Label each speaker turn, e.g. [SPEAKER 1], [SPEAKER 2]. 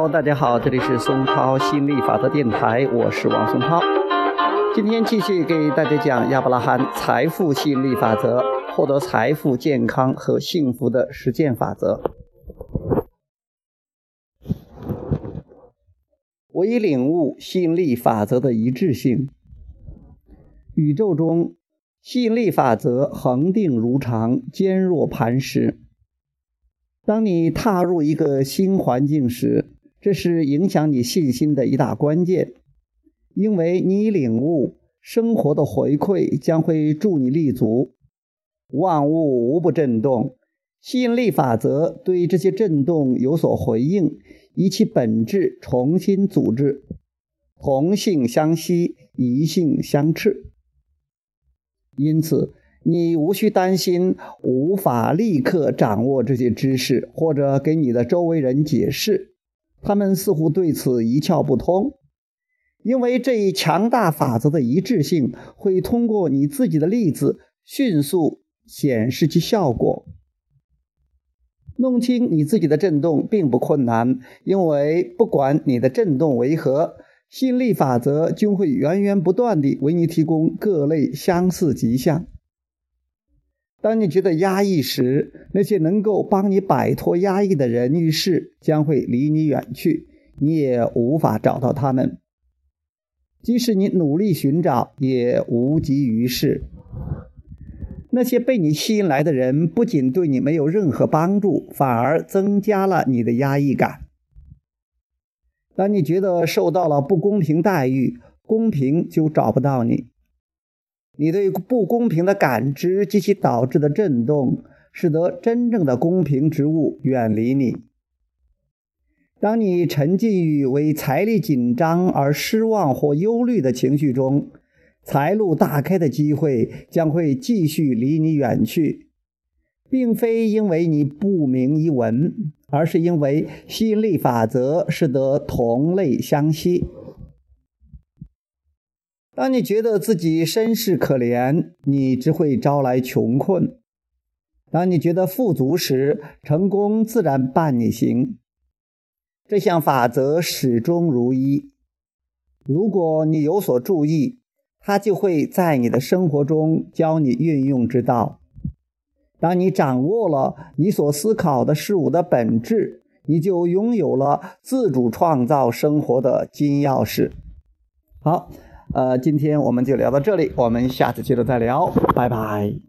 [SPEAKER 1] 喽大家好，这里是松涛心理法则电台，我是王松涛。今天继续给大家讲亚伯拉罕财富吸引力法则，获得财富、健康和幸福的实践法则。我已领悟吸引力法则的一致性。宇宙中，吸引力法则恒定如常，坚若磐石。当你踏入一个新环境时，这是影响你信心的一大关键，因为你领悟生活的回馈将会助你立足。万物无不震动，吸引力法则对这些震动有所回应，以其本质重新组织，同性相吸，异性相斥。因此。你无需担心无法立刻掌握这些知识，或者给你的周围人解释，他们似乎对此一窍不通，因为这一强大法则的一致性会通过你自己的例子迅速显示其效果。弄清你自己的振动并不困难，因为不管你的振动为何，心力法则均会源源不断地为你提供各类相似迹象。当你觉得压抑时，那些能够帮你摆脱压抑的人与事将会离你远去，你也无法找到他们。即使你努力寻找，也无济于事。那些被你吸引来的人不仅对你没有任何帮助，反而增加了你的压抑感。当你觉得受到了不公平待遇，公平就找不到你。你对不公平的感知及其导致的震动，使得真正的公平之物远离你。当你沉浸于为财力紧张而失望或忧虑的情绪中，财路大开的机会将会继续离你远去，并非因为你不明一文，而是因为吸引力法则使得同类相吸。当你觉得自己身世可怜，你只会招来穷困；当你觉得富足时，成功自然伴你行。这项法则始终如一。如果你有所注意，它就会在你的生活中教你运用之道。当你掌握了你所思考的事物的本质，你就拥有了自主创造生活的金钥匙。好。呃，今天我们就聊到这里，我们下次接着再聊，拜拜。